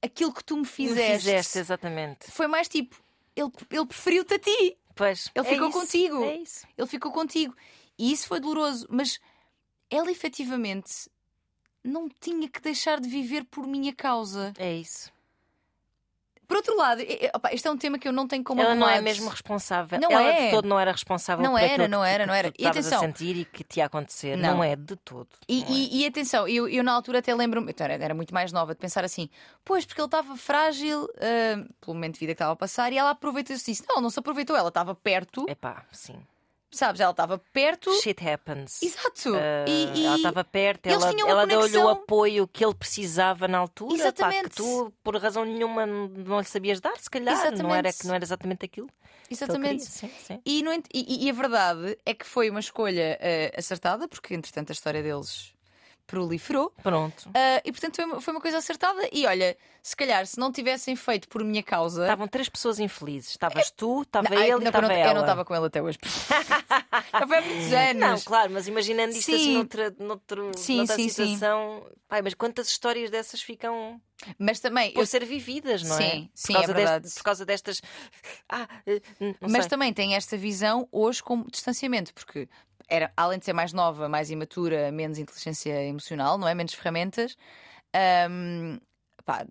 aquilo que tu me Me fizeste. Fizeste, exatamente. Foi mais tipo, ele, ele preferiu-te a ti, Pois. Ele é ficou isso, contigo. É isso. ele ficou contigo. E isso foi doloroso, mas ela efetivamente não tinha que deixar de viver por minha causa. É isso. Por outro lado, e- e- opa, este é um tema que eu não tenho como Ela não é mesmo responsável. Não ela é. de todo não era responsável Não por era, aquilo não que, era, que não era. tu E atenção. a sentir e que te ia acontecer. Não. Não, é de todo. E, Não é. e- e atenção, eu, eu na altura até lembro-me, então era, era muito mais nova, de pensar assim: pois, porque ele estava frágil ah, pelo momento de vida que estava a passar, e ela aproveitou-se disso. Não, ela não se aproveitou, ela estava perto, Epá, sim. Sabes? Ela estava perto. Shit happens. Exato. Ah, e, e- Ela estava perto, eles ela, ela deu-lhe o apoio que ele precisava na altura. pá, Exatamente. que tu, por razão nenhuma, não lhe sabias dar, se calhar. Não Exatamente. era, que não era exatamente aquilo. Exatamente. Sim, sim. E, no e- e a verdade é que foi uma escolha ah, acertada, porque entretanto a história deles proliferou. Pronto. Ah, e portanto foi uma, foi uma coisa acertada. E olha, se calhar se não tivessem feito por minha causa. Estavam três pessoas infelizes. Estavas tu, estava ele não, e estava ela. Eu não estava com ele até hoje. (laughs) Já foi há muitos anos. Não, claro, mas imaginando isto assim Sim. noutra, noutro, Sim, noutra sim, sim. situação. Pai, mas quantas histórias dessas ficam Mas também. por eu- ser vividas, não é? Sim, Por sim, causa é verdade. deste- por causa destas. Ah, eh, Mas sei. também tem esta visão hoje como distanciamento, porque era, além de ser mais nova, mais imatura, menos inteligência emocional, não é? Menos ferramentas. hum, pá,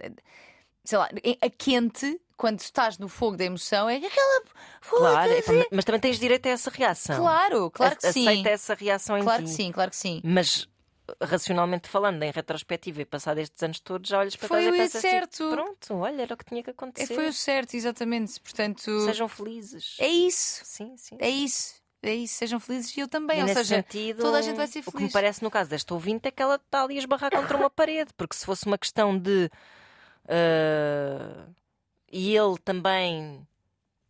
sei lá, a quente, quando estás no fogo da emoção, é aquela. Claro, é, mas também tens direito a essa reação. Claro, claro que sim. Aceita essa reação em Claro ti. que sim, claro que sim. Mas racionalmente falando, em retrospectiva e passado estes anos todos, já olhas para Foi trás e pensas certo. Tipo, pronto, olha, era o que tinha que É, acontecer. foi o certo, exatamente. Portanto, Sejam felizes. é isso. Sim, sim. É isso. É isso. Sejam felizes e eu também. E Ou seja, sentido, toda a gente vai ser O que me feliz. parece no caso desta ouvinte é que ela está ali a esbarrar contra uma parede, porque se fosse uma questão de. ah, e ele também.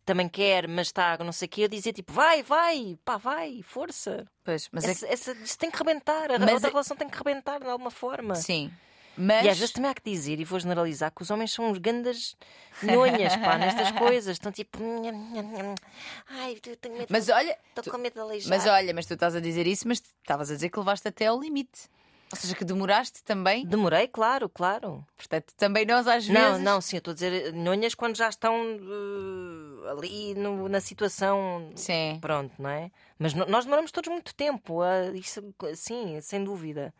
Também quer, mas está não sei o quê. Eu dizia tipo, vai, vai, pá, vai, força. Pois, mas é Essa, essa- isso tem que rebentar, a Mas outra é- relação tem que rebentar de alguma forma. sim. Mas E às vezes também há que dizer, e vou generalizar, que os homens são uns gandas (laughs) nhonhas, pá, nestas coisas. Estão tipo. Ai, eu tenho medo. Mas olha, Estou tu- com medo de aleijar. mas olha, mas tu estás a dizer isso, mas estavas a dizer que levaste até ao limite. Ou seja, que demoraste também. Demorei, claro, claro. Portanto, também nós às Não, vezes. não, sim, eu estou a dizer nhonhas quando já estão eh, ali no- na situação. Sim. Pronto, não é? Mas nós demoramos todos muito tempo, a- isso, sim, sem dúvida.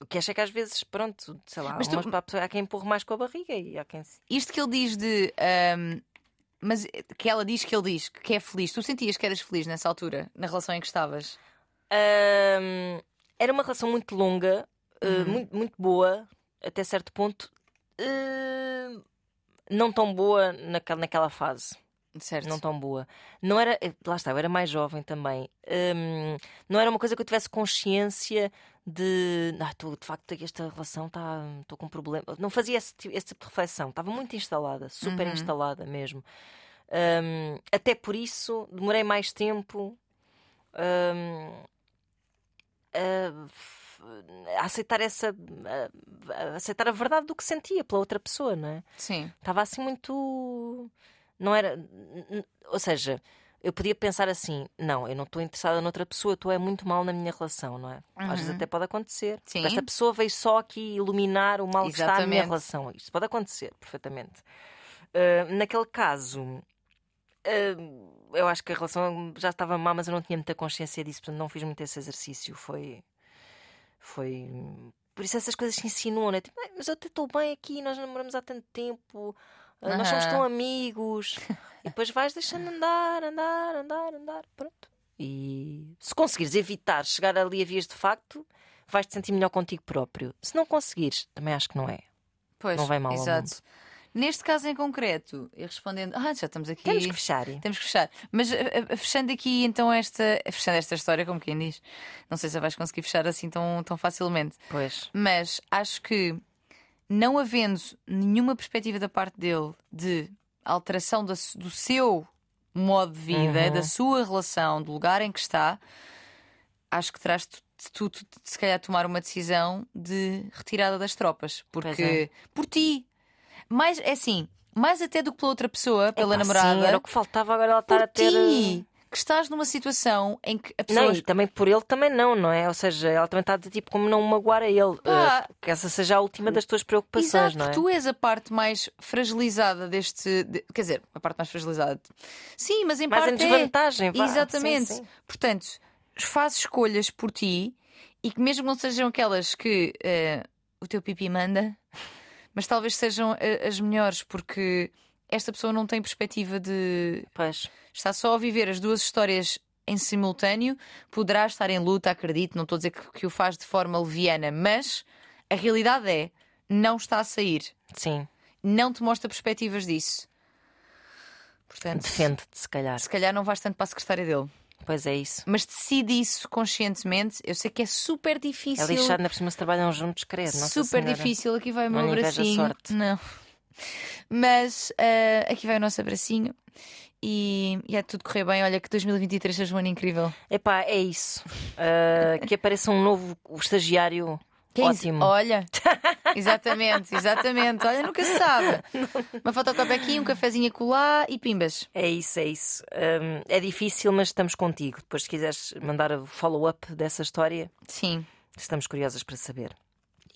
O que acho é que às vezes, pronto, sei lá, Mas tu- pessoa- há quem empurre mais com a barriga e há quem. Isto que ele diz de. ahm, mas que ela diz que ele diz que é feliz. Tu sentias que eras feliz nessa altura, na relação em que estavas? Ahm, era uma relação muito longa, eh, Uhum. muito, muito boa, até certo ponto. eh, não tão boa naquela, naquela fase. Certo. não tão boa. Não era, eh, lá está, eu era mais jovem também. Hum, não era uma coisa que eu tivesse consciência de, ah, tô, de facto, esta relação está, estou com problema. Não fazia esse, esse tipo de reflexão. Estava muito instalada, super Uhum. instalada mesmo. Hum, até por isso demorei mais tempo hum, a aceitar essa, a- a aceitar a verdade do que sentia pela outra pessoa, não é? Sim. Estava assim muito. Não era. Ou seja, eu podia pensar assim: não, eu não estou interessada noutra pessoa, estou é muito mal na minha relação, não é? Às vezes Uhum. até pode acontecer. Sim. Esta pessoa veio só aqui iluminar o mal-estar da minha Exatamente. relação. Isto pode acontecer, perfeitamente. Ah, naquele caso. ah, eu acho que a relação já estava má, mas eu não tinha muita consciência disso, portanto não fiz muito esse exercício. Foi. Foi. Por isso essas coisas se insinuam, né? Tipo, "Ai, mas eu até estou bem aqui, nós namoramos há tanto tempo, ah, nós somos tão amigos. e depois vais deixando andar, andar, andar, andar. Pronto. E se conseguires evitar chegar ali a vias de facto, vais-te sentir melhor contigo próprio. Se não conseguires, também acho que não é. Pois, Não vai mal ao exato. Neste caso em concreto, e respondendo. Ah, já estamos aqui. Temos que fechar. Temos que fechar. Mas a- a- fechando aqui então esta. Fechando esta história, como quem diz. Não sei se vais conseguir fechar assim tão, tão facilmente. Pois. Mas acho que não havendo nenhuma perspectiva da parte dele de alteração da do seu modo de vida, Uhum. da sua relação, do lugar em que está, acho que terás tu, tu, se calhar tomar uma decisão de retirada das tropas. Porque é. por ti, mais é assim, mais até do que pela outra pessoa, pela namorada, Sim, era o que faltava agora ela estar por a ter. ti, que estás numa situação em que a pessoa Não, e também por ele também não, não é? Ou seja, ela também está a dizer tipo como não magoar a ele. Pá. eh, que essa seja a última das tuas preocupações, Exato, não é? tu és a parte mais fragilizada deste. de- quer dizer, a parte mais fragilizada. Sim, mas em Mais em parte. é. desvantagem, vá. Exatamente. Sim, sim. Portanto, faz escolhas por ti e que, mesmo não sejam aquelas que eh, o teu pipi manda, mas talvez sejam eh, as melhores, porque esta pessoa não tem perspectiva de. Pois. Está só a viver as duas histórias em simultâneo, poderá estar em luta, acredito, não estou a dizer que, que o faz de forma leviana, mas a realidade é, não está a sair, Sim. não te mostra perspectivas disso. Portanto, Defende-te, se calhar. se calhar não vais tanto para a secretária dele. Pois é isso. Mas decide isso conscientemente. Eu sei que é super difícil. É lixado, ainda por cima se trabalham juntos. Nossa super difícil. Aqui vai o Não meu a bracinho. sorte. Não. Mas ah, aqui vai o nosso abracinho. E, e é tudo correr bem. Olha que 2023 seja um ano incrível. Epá, é isso. Ah, que apareça um novo estagiário Quem ótimo. Olha, (laughs) exatamente, exatamente. Olha, nunca se sabe. (laughs) Uma fotocópia aqui, um cafezinho a colar e pimbas. É isso, é isso. Hum, é difícil, mas estamos contigo. Depois, se quiseres mandar o follow-up dessa história, Sim. estamos curiosas para saber.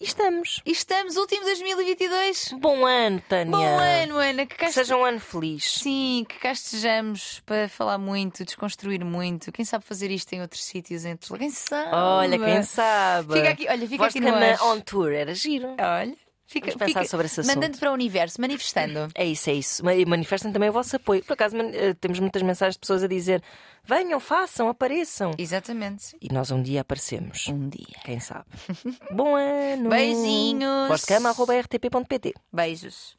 E estamos. E estamos, último 2022. Bom ano, Tânia. Bom ano, Ana. Que cá Que seja um ano feliz. Sim, que cá estejamos para falar muito, desconstruir muito. Quem sabe fazer isto em outros sítios? Entre... Quem sabe? Olha, quem sabe. Fica aqui, olha, fica aqui no cama ar. on tour, era giro. Olha, fica, Vamos pensar fica- sobre esse assunto. Mandando para o universo, manifestando. É isso, é isso. Ma- E manifestem também o vosso apoio. Por acaso, eh, temos muitas mensagens de pessoas a dizer: venham, façam, apareçam. Exatamente. E nós um dia aparecemos. Um dia. Quem sabe? (laughs) Bom ano! Beijinhos. Voz de cama, arroba rtp.pt. Beijos.